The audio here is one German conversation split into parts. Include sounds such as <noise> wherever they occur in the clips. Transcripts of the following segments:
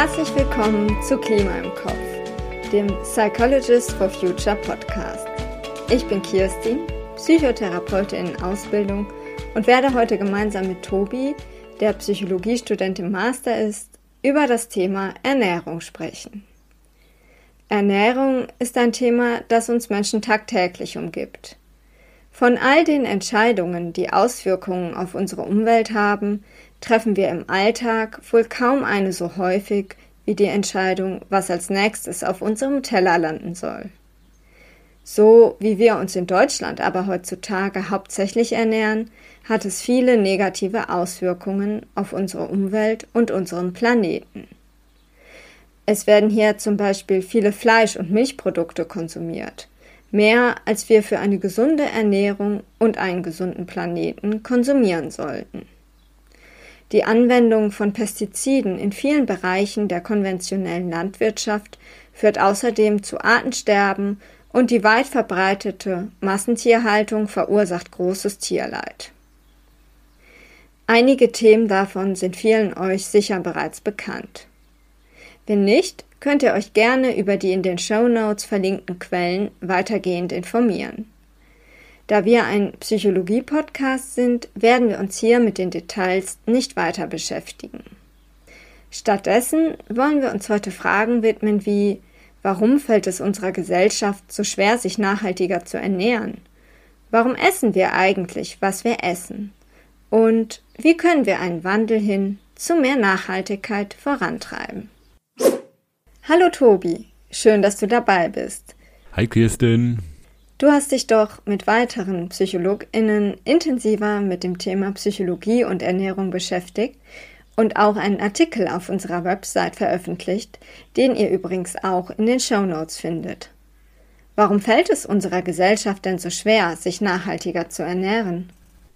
Herzlich willkommen zu Klima im Kopf, dem Psychologist for Future Podcast. Ich bin Kirstin, Psychotherapeutin in Ausbildung und werde heute gemeinsam mit Tobi, der Psychologiestudent im Master ist, über das Thema Ernährung sprechen. Ernährung ist ein Thema, das uns Menschen tagtäglich umgibt. Von all den Entscheidungen, die Auswirkungen auf unsere Umwelt haben, treffen wir im Alltag wohl kaum eine so häufig wie die Entscheidung, was als nächstes auf unserem Teller landen soll. So wie wir uns in Deutschland aber heutzutage hauptsächlich ernähren, hat es viele negative Auswirkungen auf unsere Umwelt und unseren Planeten. Es werden hier zum Beispiel viele Fleisch- und Milchprodukte konsumiert, mehr als wir für eine gesunde Ernährung und einen gesunden Planeten konsumieren sollten. Die Anwendung von Pestiziden in vielen Bereichen der konventionellen Landwirtschaft führt außerdem zu Artensterben und die weit verbreitete Massentierhaltung verursacht großes Tierleid. Einige Themen davon sind vielen euch sicher bereits bekannt. Wenn nicht, könnt ihr euch gerne über die in den Show Notes verlinkten Quellen weitergehend informieren. Da wir ein Psychologie-Podcast sind, werden wir uns hier mit den Details nicht weiter beschäftigen. Stattdessen wollen wir uns heute Fragen widmen wie Warum fällt es unserer Gesellschaft so schwer, sich nachhaltiger zu ernähren? Warum essen wir eigentlich, was wir essen? Und wie können wir einen Wandel hin zu mehr Nachhaltigkeit vorantreiben? Hallo Tobi, schön, dass du dabei bist. Hi Kirsten. Du hast dich doch mit weiteren PsychologInnen intensiver mit dem Thema Psychologie und Ernährung beschäftigt und auch einen Artikel auf unserer Website veröffentlicht, den ihr übrigens auch in den Show Notes findet. Warum fällt es unserer Gesellschaft denn so schwer, sich nachhaltiger zu ernähren?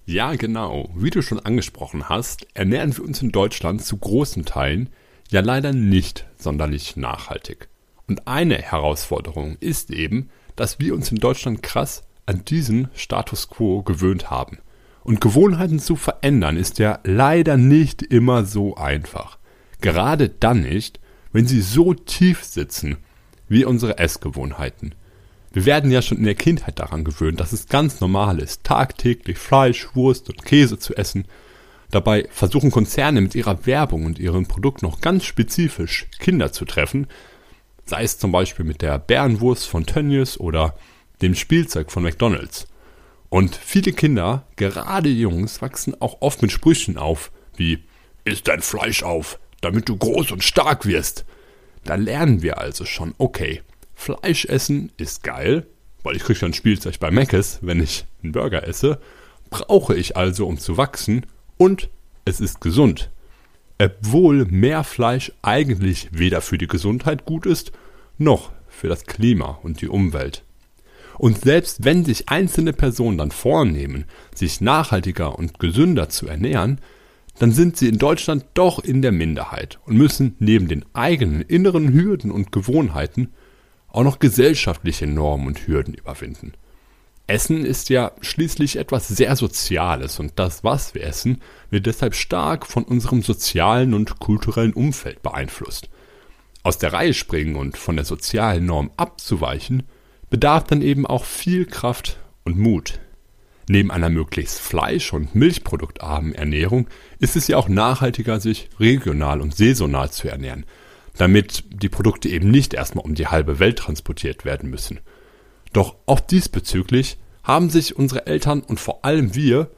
Ja, genau. Wie du schon angesprochen hast, ernähren wir uns in Deutschland zu großen Teilen ja leider nicht sonderlich nachhaltig. Und eine Herausforderung ist eben, dass wir uns in Deutschland krass an diesen Status quo gewöhnt haben. Und Gewohnheiten zu verändern ist ja leider nicht immer so einfach. Gerade dann nicht, wenn sie so tief sitzen wie unsere Essgewohnheiten. Wir werden ja schon in der Kindheit daran gewöhnt, dass es ganz normal ist, tagtäglich Fleisch, Wurst und Käse zu essen. Dabei versuchen Konzerne mit ihrer Werbung und ihrem Produkt noch ganz spezifisch Kinder zu treffen, sei es zum Beispiel mit der Bärenwurst von Tönnies oder dem Spielzeug von McDonald's. Und viele Kinder, gerade Jungs, wachsen auch oft mit Sprüchen auf, wie Iss dein Fleisch auf, damit du groß und stark wirst. Da lernen wir also schon, okay, Fleisch essen ist geil, weil ich kriege dann Spielzeug bei Mc's, wenn ich einen Burger esse, brauche ich also, um zu wachsen, und es ist gesund obwohl mehr Fleisch eigentlich weder für die Gesundheit gut ist, noch für das Klima und die Umwelt. Und selbst wenn sich einzelne Personen dann vornehmen, sich nachhaltiger und gesünder zu ernähren, dann sind sie in Deutschland doch in der Minderheit und müssen neben den eigenen inneren Hürden und Gewohnheiten auch noch gesellschaftliche Normen und Hürden überwinden. Essen ist ja schließlich etwas sehr Soziales und das, was wir essen, wird deshalb stark von unserem sozialen und kulturellen Umfeld beeinflusst. Aus der Reihe springen und von der sozialen Norm abzuweichen, bedarf dann eben auch viel Kraft und Mut. Neben einer möglichst fleisch- und milchproduktarmen Ernährung ist es ja auch nachhaltiger, sich regional und saisonal zu ernähren, damit die Produkte eben nicht erstmal um die halbe Welt transportiert werden müssen. Doch auch diesbezüglich haben sich unsere Eltern und vor allem wir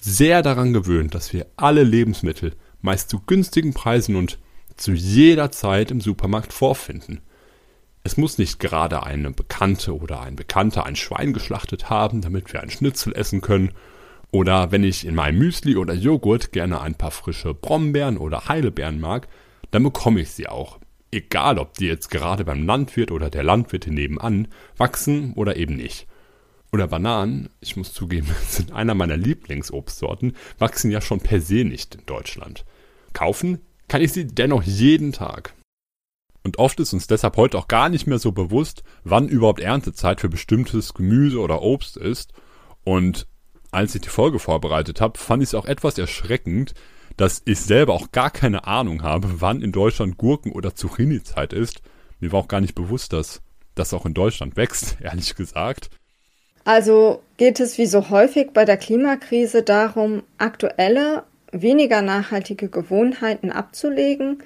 sehr daran gewöhnt, dass wir alle Lebensmittel meist zu günstigen Preisen und zu jeder Zeit im Supermarkt vorfinden. Es muss nicht gerade eine Bekannte oder ein Bekannter ein Schwein geschlachtet haben, damit wir ein Schnitzel essen können, oder wenn ich in meinem Müsli oder Joghurt gerne ein paar frische Brombeeren oder Heidelbeeren mag, dann bekomme ich sie auch. Egal, ob die jetzt gerade beim Landwirt oder der Landwirtin nebenan wachsen oder eben nicht. Oder Bananen, ich muss zugeben, <laughs> sind einer meiner Lieblingsobstsorten, wachsen ja schon per se nicht in Deutschland. Kaufen kann ich sie dennoch jeden Tag. Und oft ist uns deshalb heute auch gar nicht mehr so bewusst, wann überhaupt Erntezeit für bestimmtes Gemüse oder Obst ist. Und als ich die Folge vorbereitet habe, fand ich es auch etwas erschreckend, dass ich selber auch gar keine Ahnung habe, wann in Deutschland Gurken- oder Zucchini-Zeit ist. Mir war auch gar nicht bewusst, dass das auch in Deutschland wächst, <laughs> ehrlich gesagt. Also geht es wie so häufig bei der Klimakrise darum, aktuelle, weniger nachhaltige Gewohnheiten abzulegen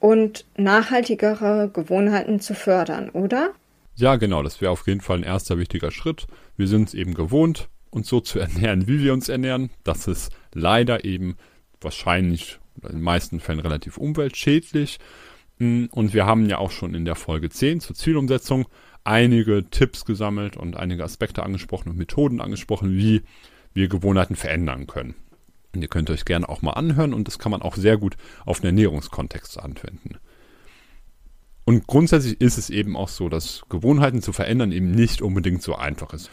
und nachhaltigere Gewohnheiten zu fördern, oder? Ja, genau, das wäre auf jeden Fall ein erster wichtiger Schritt. Wir sind es eben gewohnt, uns so zu <laughs> ernähren, wie wir uns ernähren. Das ist leider eben wahrscheinlich in den meisten Fällen relativ umweltschädlich. Hm, und wir haben ja auch schon in der Folge 10 zur Zielumsetzung einige Tipps gesammelt und einige Aspekte angesprochen und Methoden angesprochen, wie wir Gewohnheiten verändern können. Und ihr könnt euch gerne auch mal anhören und das kann man auch sehr gut auf den Ernährungskontext anwenden. Und grundsätzlich ist es eben auch so, dass Gewohnheiten zu verändern eben nicht unbedingt so einfach ist.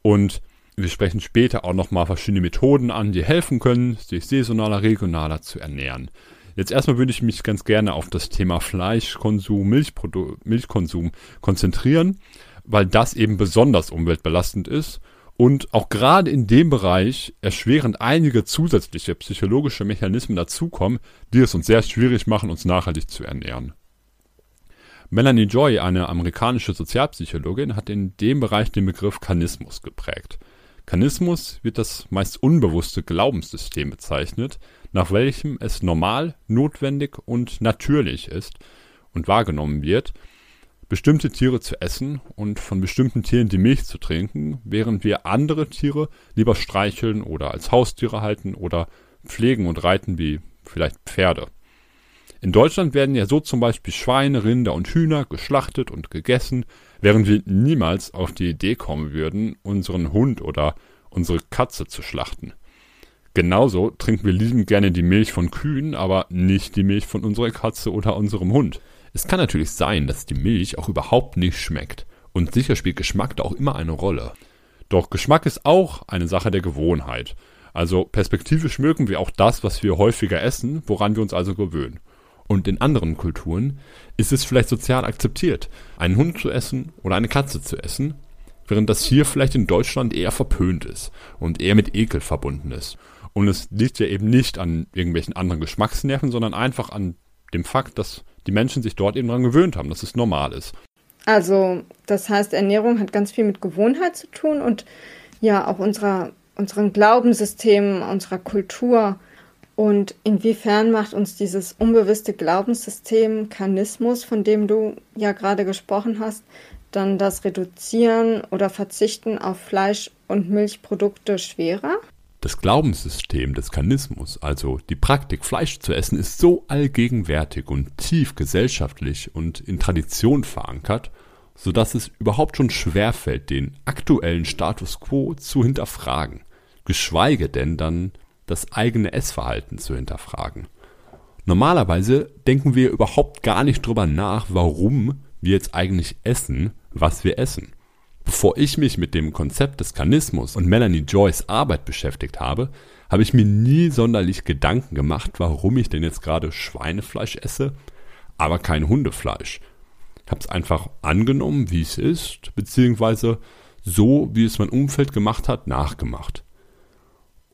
Und wir sprechen später auch nochmal verschiedene Methoden an, die helfen können, sich saisonaler, regionaler zu ernähren. Jetzt erstmal würde ich mich ganz gerne auf das Thema Fleischkonsum, Milchprodu Milchkonsum konzentrieren, weil das eben besonders umweltbelastend ist und auch gerade in dem Bereich erschweren einige zusätzliche psychologische Mechanismen dazukommen, die es uns sehr schwierig machen, uns nachhaltig zu ernähren. Melanie Joy, eine amerikanische Sozialpsychologin, hat in dem Bereich den Begriff Kanismus geprägt. Kanismus wird das meist unbewusste Glaubenssystem bezeichnet, nach welchem es normal, notwendig und natürlich ist und wahrgenommen wird, bestimmte Tiere zu essen und von bestimmten Tieren die Milch zu trinken, während wir andere Tiere lieber streicheln oder als Haustiere halten oder pflegen und reiten wie vielleicht Pferde. In Deutschland werden ja so zum Beispiel Schweine, Rinder und Hühner geschlachtet und gegessen, während wir niemals auf die Idee kommen würden, unseren Hund oder unsere Katze zu schlachten. Genauso trinken wir liebend gerne die Milch von Kühen, aber nicht die Milch von unserer Katze oder unserem Hund. Es kann natürlich sein, dass die Milch auch überhaupt nicht schmeckt. Und sicher spielt Geschmack da auch immer eine Rolle. Doch Geschmack ist auch eine Sache der Gewohnheit. Also perspektivisch mögen wir auch das, was wir häufiger essen, woran wir uns also gewöhnen. Und in anderen Kulturen ist es vielleicht sozial akzeptiert, einen Hund zu essen oder eine Katze zu essen, während das hier vielleicht in Deutschland eher verpönt ist und eher mit Ekel verbunden ist. Und es liegt ja eben nicht an irgendwelchen anderen Geschmacksnerven, sondern einfach an dem Fakt, dass die Menschen sich dort eben daran gewöhnt haben, dass es normal ist. Also, das heißt, Ernährung hat ganz viel mit Gewohnheit zu tun und ja auch unserer, unserem Glaubenssystem, unserer Kultur. Und inwiefern macht uns dieses unbewusste Glaubenssystem, Kanismus, von dem du ja gerade gesprochen hast, dann das Reduzieren oder Verzichten auf Fleisch- und Milchprodukte schwerer? Das Glaubenssystem des Kanismus, also die Praktik, Fleisch zu essen, ist so allgegenwärtig und tief gesellschaftlich und in Tradition verankert, so dass es überhaupt schon schwerfällt, den aktuellen Status quo zu hinterfragen, geschweige denn dann das eigene Essverhalten zu hinterfragen. Normalerweise denken wir überhaupt gar nicht drüber nach, warum wir jetzt eigentlich essen, was wir essen. Bevor ich mich mit dem Konzept des Kanismus und Melanie Joys Arbeit beschäftigt habe, habe ich mir nie sonderlich Gedanken gemacht, warum ich denn jetzt gerade Schweinefleisch esse, aber kein Hundefleisch. Ich habe es einfach angenommen, wie es ist, beziehungsweise so, wie es mein Umfeld gemacht hat, nachgemacht.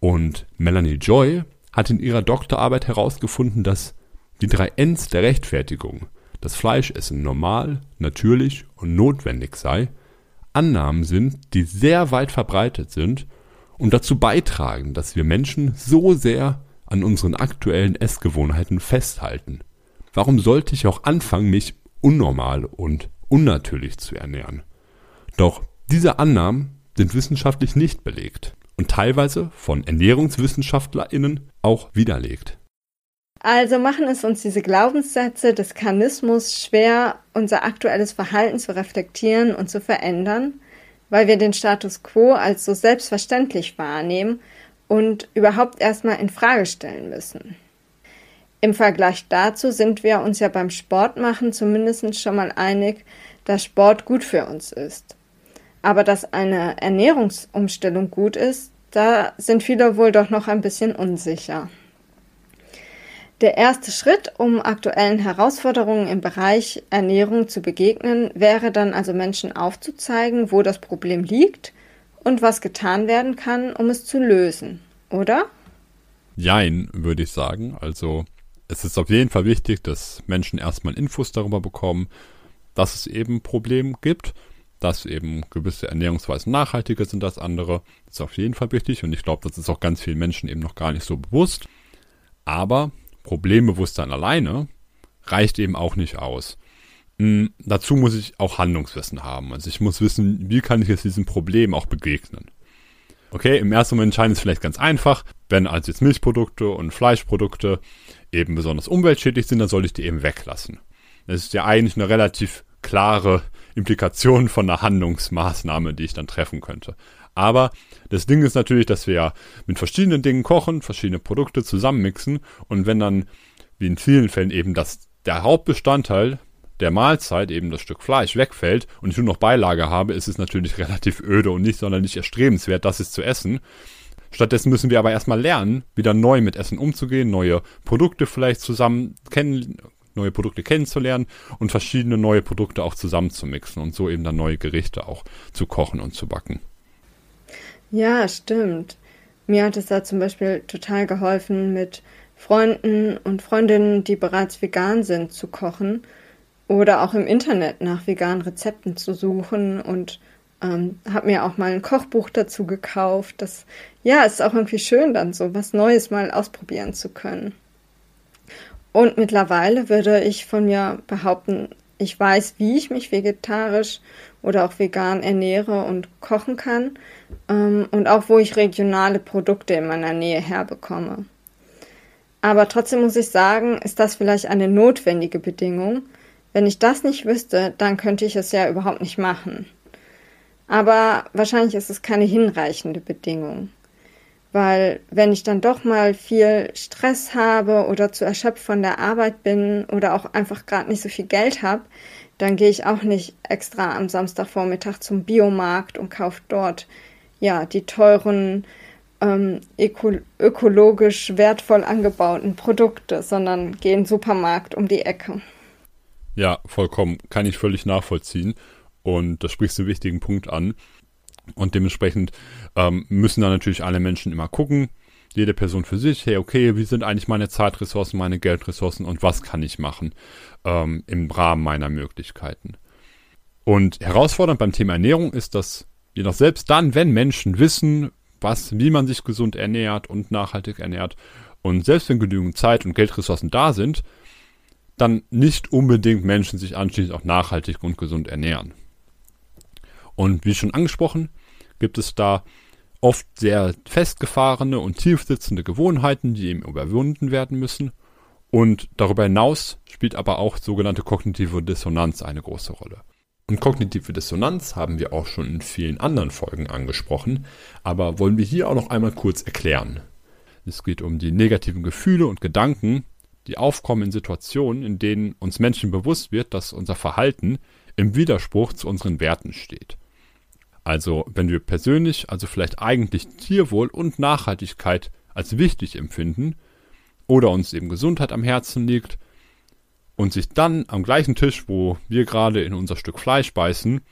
Und Melanie Joy hat in ihrer Doktorarbeit herausgefunden, dass die drei Ns der Rechtfertigung, das Fleischessen normal, natürlich und notwendig sei, Annahmen sind, die sehr weit verbreitet sind und dazu beitragen, dass wir Menschen so sehr an unseren aktuellen Essgewohnheiten festhalten. Warum sollte ich auch anfangen, mich unnormal und unnatürlich zu ernähren? Doch diese Annahmen sind wissenschaftlich nicht belegt und teilweise von ErnährungswissenschaftlerInnen auch widerlegt. Also machen es uns diese Glaubenssätze des Kanismus schwer, unser aktuelles Verhalten zu reflektieren und zu verändern, weil wir den Status quo als so selbstverständlich wahrnehmen und überhaupt erstmal in Frage stellen müssen. Im Vergleich dazu sind wir uns ja beim Sportmachen zumindest schon mal einig, dass Sport gut für uns ist. Aber dass eine Ernährungsumstellung gut ist, da sind viele wohl doch noch ein bisschen unsicher. Der erste Schritt, um aktuellen Herausforderungen im Bereich Ernährung zu begegnen, wäre dann also Menschen aufzuzeigen, wo das Problem liegt und was getan werden kann, um es zu lösen, oder? Jein, würde ich sagen. Also es ist auf jeden Fall wichtig, dass Menschen erstmal Infos darüber bekommen, dass es eben Probleme gibt, dass eben gewisse Ernährungsweisen nachhaltiger sind als andere. Das ist auf jeden Fall wichtig und ich glaube, das ist auch ganz vielen Menschen eben noch gar nicht so bewusst. Aber Problembewusstsein alleine reicht eben auch nicht aus. Mhm, dazu muss ich auch Handlungswissen haben. Also ich muss wissen, wie kann ich jetzt diesem Problem auch begegnen. Okay, im ersten Moment scheint es vielleicht ganz einfach. Wenn also jetzt Milchprodukte und Fleischprodukte eben besonders umweltschädlich sind, dann soll ich die eben weglassen. Das ist ja eigentlich eine relativ klare Implikation von einer Handlungsmaßnahme, die ich dann treffen könnte. Aber das Ding ist natürlich, dass wir ja mit verschiedenen Dingen kochen, verschiedene Produkte zusammenmixen und wenn dann, wie in vielen Fällen eben, das der Hauptbestandteil der Mahlzeit, eben das Stück Fleisch, wegfällt und ich nur noch Beilage habe, ist es natürlich <laughs> relativ öde und nicht sonderlich erstrebenswert, das ist zu essen. Stattdessen müssen wir aber erstmal lernen, wieder neu mit Essen umzugehen, neue Produkte vielleicht zusammen kennen, neue Produkte kennenzulernen und verschiedene neue Produkte auch zusammenzumixen und so eben dann neue Gerichte auch zu kochen und zu backen. Ja, stimmt. Mir hat es da zum Beispiel total geholfen, mit Freunden und Freundinnen, die bereits vegan sind, zu kochen oder auch im Internet nach veganen Rezepten zu suchen und ähm, habe mir auch mal ein Kochbuch dazu gekauft. Das ja, ist auch irgendwie schön, dann so was Neues mal ausprobieren zu können. Und mittlerweile würde ich von mir behaupten, ich weiß, wie ich mich vegetarisch oder auch vegan ernähre und kochen kann ähm, und auch wo ich regionale Produkte in meiner Nähe herbekomme. Aber trotzdem muss ich sagen, ist das vielleicht eine notwendige Bedingung, wenn ich das nicht wüsste, dann könnte ich es ja überhaupt nicht machen. Aber wahrscheinlich ist es keine hinreichende Bedingung. Weil wenn ich dann doch mal viel Stress habe oder zu erschöpft von der Arbeit bin oder auch einfach gerade nicht so viel Geld habe, dann gehe ich auch nicht extra am Samstagvormittag zum Biomarkt und kaufe dort ja die teuren ähm, öko ökologisch wertvoll angebauten Produkte, sondern gehe in den Supermarkt um die Ecke. Ja, vollkommen. Kann ich völlig nachvollziehen. Und da sprichst du einen wichtigen Punkt an. Und dementsprechend ähm, müssen da natürlich alle Menschen immer gucken, jede Person für sich, hey, okay, wie sind eigentlich meine Zeitressourcen, meine Geldressourcen und was kann ich machen ähm, im Rahmen meiner Möglichkeiten. Und herausfordernd beim Thema Ernährung ist, dass jedoch selbst dann, wenn Menschen wissen, was, wie man sich gesund ernährt und nachhaltig ernährt und selbst wenn genügend Zeit und Geldressourcen da sind, dann nicht unbedingt Menschen sich anschließend auch nachhaltig und gesund ernähren. Und wie schon angesprochen, gibt es da oft sehr festgefahrene und tiefsitzende Gewohnheiten, die eben überwunden werden müssen. Und darüber hinaus spielt aber auch sogenannte kognitive Dissonanz eine große Rolle. Und kognitive Dissonanz haben wir auch schon in vielen anderen Folgen angesprochen, aber wollen wir hier auch noch einmal kurz erklären. Es geht um die negativen Gefühle und Gedanken, die aufkommen in Situationen, in denen uns Menschen bewusst wird, dass unser Verhalten im Widerspruch zu unseren Werten steht. Also wenn wir persönlich, also vielleicht eigentlich Tierwohl und Nachhaltigkeit als wichtig empfinden oder uns eben Gesundheit am Herzen liegt und sich dann am gleichen Tisch, wo wir gerade in unser Stück Fleisch beißen,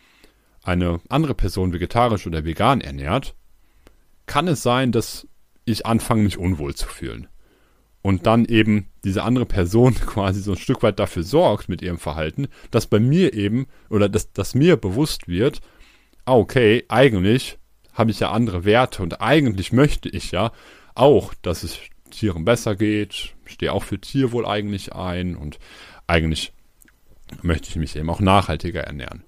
eine andere Person vegetarisch oder vegan ernährt, kann es sein, dass ich anfange, mich unwohl zu fühlen. Und dann eben diese andere Person <laughs> quasi so ein Stück weit dafür sorgt mit ihrem Verhalten, dass bei mir eben oder dass, dass mir bewusst wird, okay, eigentlich habe ich ja andere Werte und eigentlich möchte ich ja auch, dass es Tieren besser geht, stehe auch für Tierwohl eigentlich ein und eigentlich möchte ich mich eben auch nachhaltiger ernähren.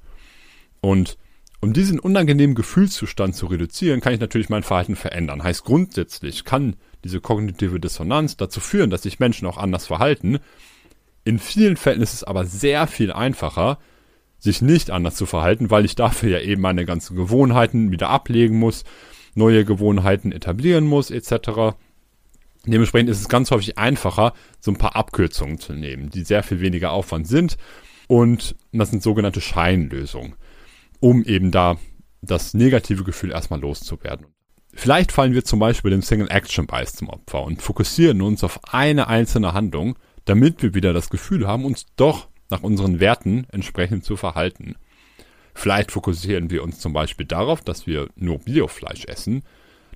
Und um diesen unangenehmen Gefühlszustand zu reduzieren, kann ich natürlich mein Verhalten verändern. Heißt grundsätzlich kann diese kognitive Dissonanz dazu führen, dass sich Menschen auch anders verhalten. In vielen Fällen ist es aber sehr viel einfacher, sich nicht anders zu verhalten, weil ich dafür ja eben meine ganzen Gewohnheiten wieder ablegen muss, neue Gewohnheiten etablieren muss, etc. Dementsprechend ist es ganz häufig einfacher, so ein paar Abkürzungen zu nehmen, die sehr viel weniger Aufwand sind. Und das sind sogenannte Scheinlösungen, um eben da das negative Gefühl erstmal loszuwerden. Vielleicht fallen wir zum Beispiel dem Single Action Bias zum Opfer und fokussieren uns auf eine einzelne Handlung, damit wir wieder das Gefühl haben, uns doch nach unseren Werten entsprechend zu verhalten. Vielleicht fokussieren wir uns zum Beispiel darauf, dass wir nur Biofleisch essen,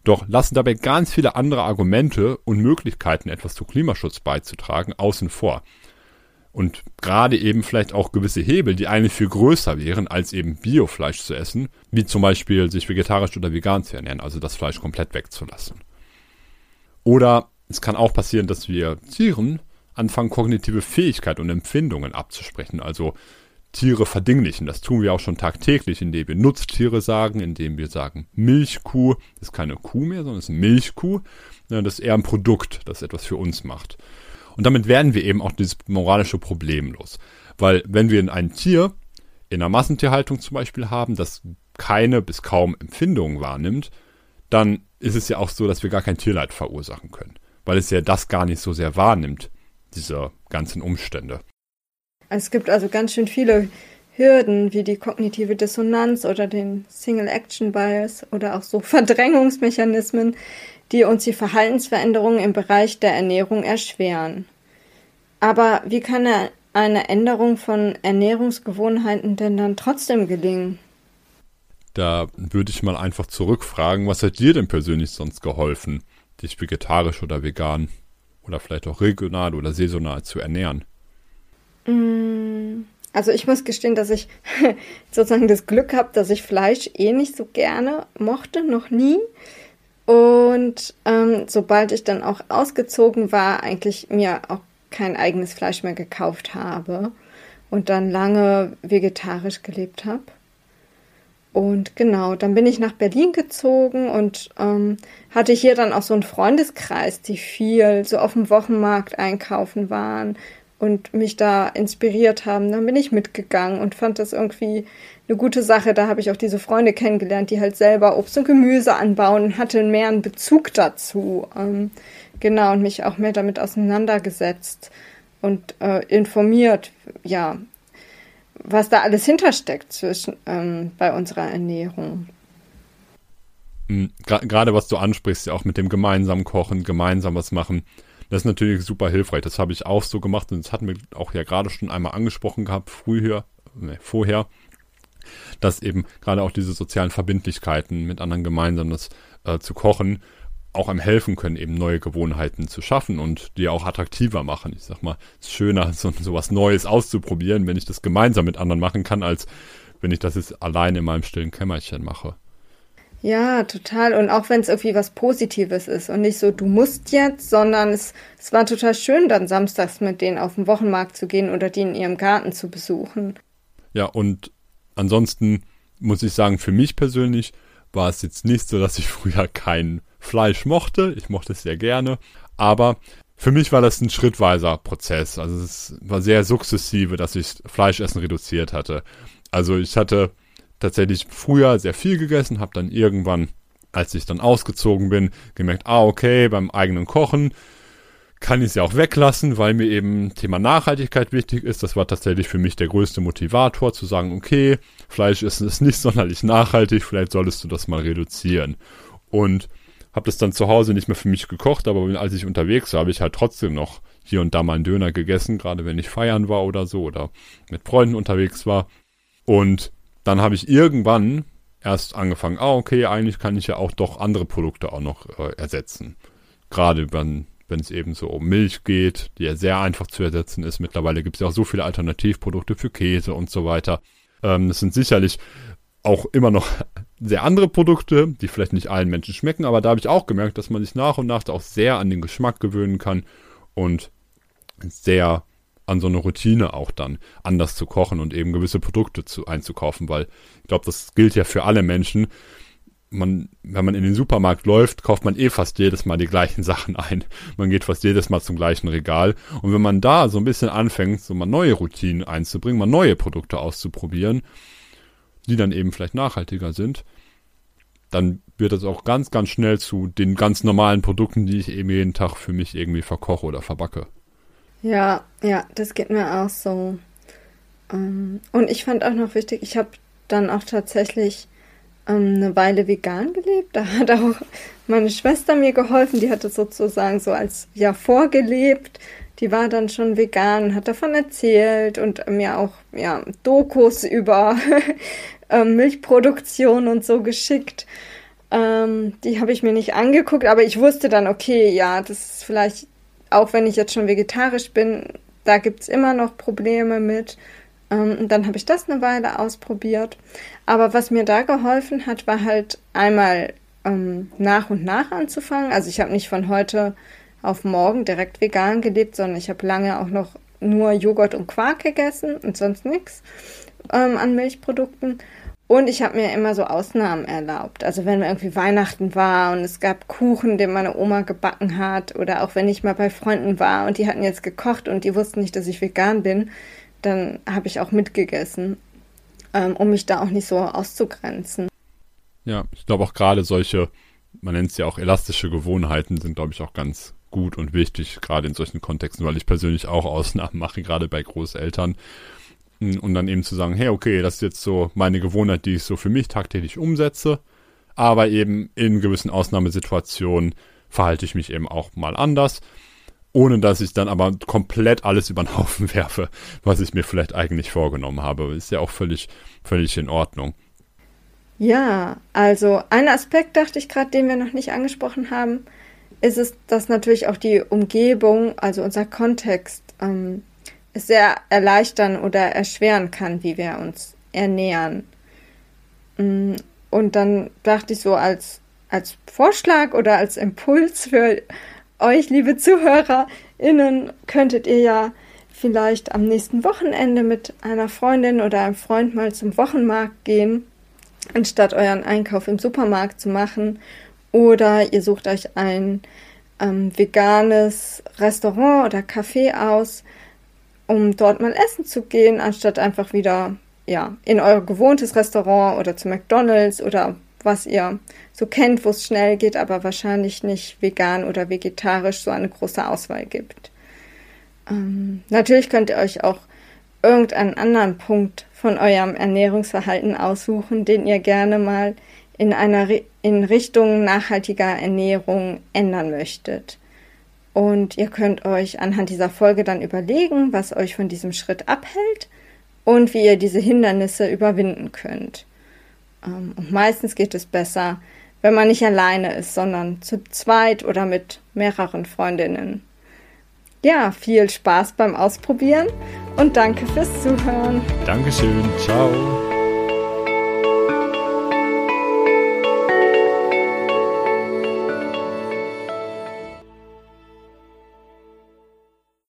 Doch lassen dabei ganz viele andere Argumente und Möglichkeiten, etwas zu Klimaschutz beizutragen, außen vor. Und gerade eben vielleicht auch gewisse Hebel, die eigentlich viel größer wären, als eben Biofleisch zu essen, wie zum Beispiel sich vegetarisch oder vegan zu ernähren, also das Fleisch komplett wegzulassen. Oder es kann auch passieren, dass wir Tieren anfangen, kognitive Fähigkeit und Empfindungen abzusprechen, also Tiere verdinglichen. Das tun wir auch schon tagtäglich, indem wir Nutztiere sagen, indem wir sagen Milchkuh. Ist keine Kuh mehr, sondern ist Milchkuh. Das ist eher ein Produkt, das etwas für uns macht. Und damit werden wir eben auch dieses moralische Problem los. Weil wenn wir ein Tier in einer Massentierhaltung zum Beispiel haben, das keine bis kaum Empfindungen wahrnimmt, dann ist es ja auch so, dass wir gar kein Tierleid verursachen können. Weil es ja das gar nicht so sehr wahrnimmt, diese ganzen Umstände. Es gibt also ganz schön viele Hürden wie die kognitive Dissonanz oder den Single Action Bias oder auch so <laughs> Verdrängungsmechanismen, die uns die Verhaltensveränderungen im Bereich der Ernährung erschweren. Aber wie kann eine Änderung von Ernährungsgewohnheiten denn dann trotzdem gelingen? Da würde ich mal einfach zurückfragen, was hat dir denn persönlich sonst geholfen, dich vegetarisch oder vegan oder vielleicht auch regional oder saisonal zu ernähren? Mm, also ich muss gestehen, dass ich <laughs> sozusagen das Glück habe, dass ich Fleisch eh nicht so gerne mochte, noch nie. Und ähm, sobald ich dann auch ausgezogen war, eigentlich mir auch kein eigenes Fleisch mehr gekauft habe und dann lange vegetarisch gelebt habe. Und genau, dann bin ich nach Berlin gezogen und ähm, hatte hier dann auch so einen Freundeskreis, die viel so auf dem Wochenmarkt einkaufen waren und mich da inspiriert haben. Dann bin ich mitgegangen und fand das irgendwie eine gute Sache. Da habe ich auch diese Freunde kennengelernt, die halt selber Obst und Gemüse anbauen und hatte mehr einen Bezug dazu. Ähm, genau, und mich auch mehr damit auseinandergesetzt und äh, informiert, ja, was da alles hintersteckt zwischen ähm, bei unserer Ernährung. Hm, gerade was du ansprichst, ja auch mit dem gemeinsamen Kochen, gemeinsam was machen, das ist natürlich super hilfreich. Das habe ich auch so gemacht und das hatten wir auch ja gerade schon einmal angesprochen gehabt, früher, ne, vorher, dass eben gerade auch diese sozialen Verbindlichkeiten mit anderen gemeinsam das äh, zu kochen auch einem helfen können, eben neue Gewohnheiten zu schaffen und die auch attraktiver machen. Ich sag mal, es ist schöner, <laughs> so, so was Neues auszuprobieren, wenn ich das gemeinsam mit anderen machen kann, als wenn ich das jetzt alleine in meinem stillen Kämmerchen mache. Ja, total. Und auch wenn es irgendwie was Positives ist und nicht so, du musst jetzt, sondern es, es war total schön, dann samstags mit denen auf den Wochenmarkt zu gehen oder die in ihrem Garten zu besuchen. Ja, und ansonsten muss ich sagen, für mich persönlich war es jetzt nicht so, dass ich <laughs> früher kein Fleisch mochte. Ich mochte es sehr gerne. Aber für mich war das ein schrittweiser Prozess. Also es war sehr sukzessive, dass ich Fleischessen reduziert hatte. Also ich hatte tatsächlich früher sehr viel gegessen, habe dann irgendwann, als ich dann ausgezogen bin, gemerkt, ah okay, beim eigenen Kochen kann ich es ja auch weglassen, weil mir eben Thema Nachhaltigkeit wichtig ist. Das war tatsächlich für mich der größte Motivator, zu sagen, okay, Fleisch ist, ist nicht <laughs> sonderlich nachhaltig, vielleicht solltest du das mal reduzieren. Und habe das dann zu Hause nicht mehr für mich gekocht, aber als ich unterwegs war, habe ich halt trotzdem noch hier und da mal einen Döner gegessen, gerade wenn ich feiern war oder so oder mit Freunden unterwegs war. Und dann habe ich irgendwann erst angefangen, ah, okay, eigentlich kann ich ja auch doch andere Produkte auch noch äh, ersetzen. Gerade wenn, wenn es eben so um Milch geht, die ja sehr einfach zu ersetzen ist. Mittlerweile gibt es ja auch so viele Alternativprodukte für Käse und so weiter. Ähm, das sind sicherlich auch immer noch sehr andere Produkte, die vielleicht nicht allen Menschen schmecken, aber da habe ich auch gemerkt, dass man sich nach und nach auch sehr an den Geschmack gewöhnen kann und sehr an so eine Routine auch dann anders zu kochen und eben gewisse Produkte zu, einzukaufen, weil ich glaube, das gilt ja für alle Menschen. Man, wenn man in den Supermarkt läuft, kauft man eh fast jedes Mal die gleichen <laughs> Sachen ein. Man geht fast jedes Mal zum gleichen Regal. Und wenn man da so ein bisschen anfängt, so mal neue Routinen einzubringen, mal neue Produkte auszuprobieren, die dann eben vielleicht nachhaltiger sind, dann wird das auch ganz, ganz schnell zu den ganz normalen Produkten, die ich eben jeden Tag für mich irgendwie verkoche oder verbacke. Ja, ja, das geht mir auch so. Ähm, und ich fand auch noch wichtig, ich habe dann auch tatsächlich ähm, eine Weile vegan gelebt. Da hat auch meine Schwester mir geholfen. Die hatte sozusagen so als ja vorgelebt. Die war dann schon vegan, hat davon erzählt und mir auch ja Dokus über <laughs> ähm, Milchproduktion und so geschickt. Ähm, die habe ich mir nicht angeguckt, aber ich wusste dann, okay, ja, das ist vielleicht, auch wenn ich jetzt schon vegetarisch bin, da gibt es immer noch Probleme mit. Ähm, und dann habe ich das eine Weile ausprobiert. Aber was mir da geholfen hat, war halt einmal ähm, nach und nach anzufangen. Also ich habe nicht von heute auf morgen direkt vegan gelebt, sondern ich habe lange auch noch nur Joghurt und Quark gegessen und sonst nichts ähm, an Milchprodukten. Und ich habe mir immer so Ausnahmen erlaubt. Also wenn irgendwie Weihnachten war und es gab Kuchen, den meine Oma gebacken hat, oder auch wenn ich mal bei Freunden war und die hatten jetzt gekocht und die wussten nicht, dass ich vegan bin, dann habe ich auch mitgegessen, ähm, um mich da auch nicht so auszugrenzen. Ja, ich glaube auch gerade solche, man nennt es ja auch elastische Gewohnheiten, sind, glaube ich, auch ganz gut und wichtig, gerade in solchen Kontexten, weil ich persönlich auch Ausnahmen mache, gerade bei Großeltern. Und dann eben zu sagen, hey, okay, das ist jetzt so meine Gewohnheit, die ich so für mich tagtäglich umsetze. Aber eben in gewissen Ausnahmesituationen verhalte ich mich eben auch mal anders. Ohne dass ich dann aber komplett alles über den Haufen <laughs> werfe, was ich mir vielleicht eigentlich vorgenommen habe. Ist ja auch völlig, völlig in Ordnung. Ja, also ein Aspekt dachte ich gerade, den wir noch nicht angesprochen haben, ist es, dass natürlich auch die Umgebung, also unser Kontext, ähm, es sehr erleichtern oder erschweren kann, wie wir uns ernähren. Mm, und dann dachte ich so als, als Vorschlag oder als Impuls für euch, liebe ZuhörerInnen, könntet ihr ja vielleicht am nächsten Wochenende mit einer Freundin oder einem Freund mal zum Wochenmarkt gehen, anstatt euren Einkauf im Supermarkt zu machen. Oder ihr sucht euch ein ähm, veganes Restaurant oder Café aus, um dort mal essen zu gehen, anstatt einfach wieder ja, in euer gewohntes Restaurant oder zu McDonald's oder was ihr so kennt, wo es schnell geht, aber wahrscheinlich nicht vegan oder vegetarisch so eine große Auswahl gibt. Ähm, natürlich könnt ihr euch auch irgendeinen anderen Punkt von eurem Ernährungsverhalten aussuchen, den ihr gerne mal in einer in Richtung nachhaltiger Ernährung ändern möchtet. Und ihr könnt euch anhand dieser Folge dann überlegen, was euch von diesem Schritt abhält und wie ihr diese Hindernisse überwinden könnt. Ähm, und meistens geht es besser, wenn man nicht alleine ist, sondern zu zweit oder mit mehreren Freundinnen. Ja, viel Spaß beim Ausprobieren und danke fürs Zuhören. Dankeschön. Ciao.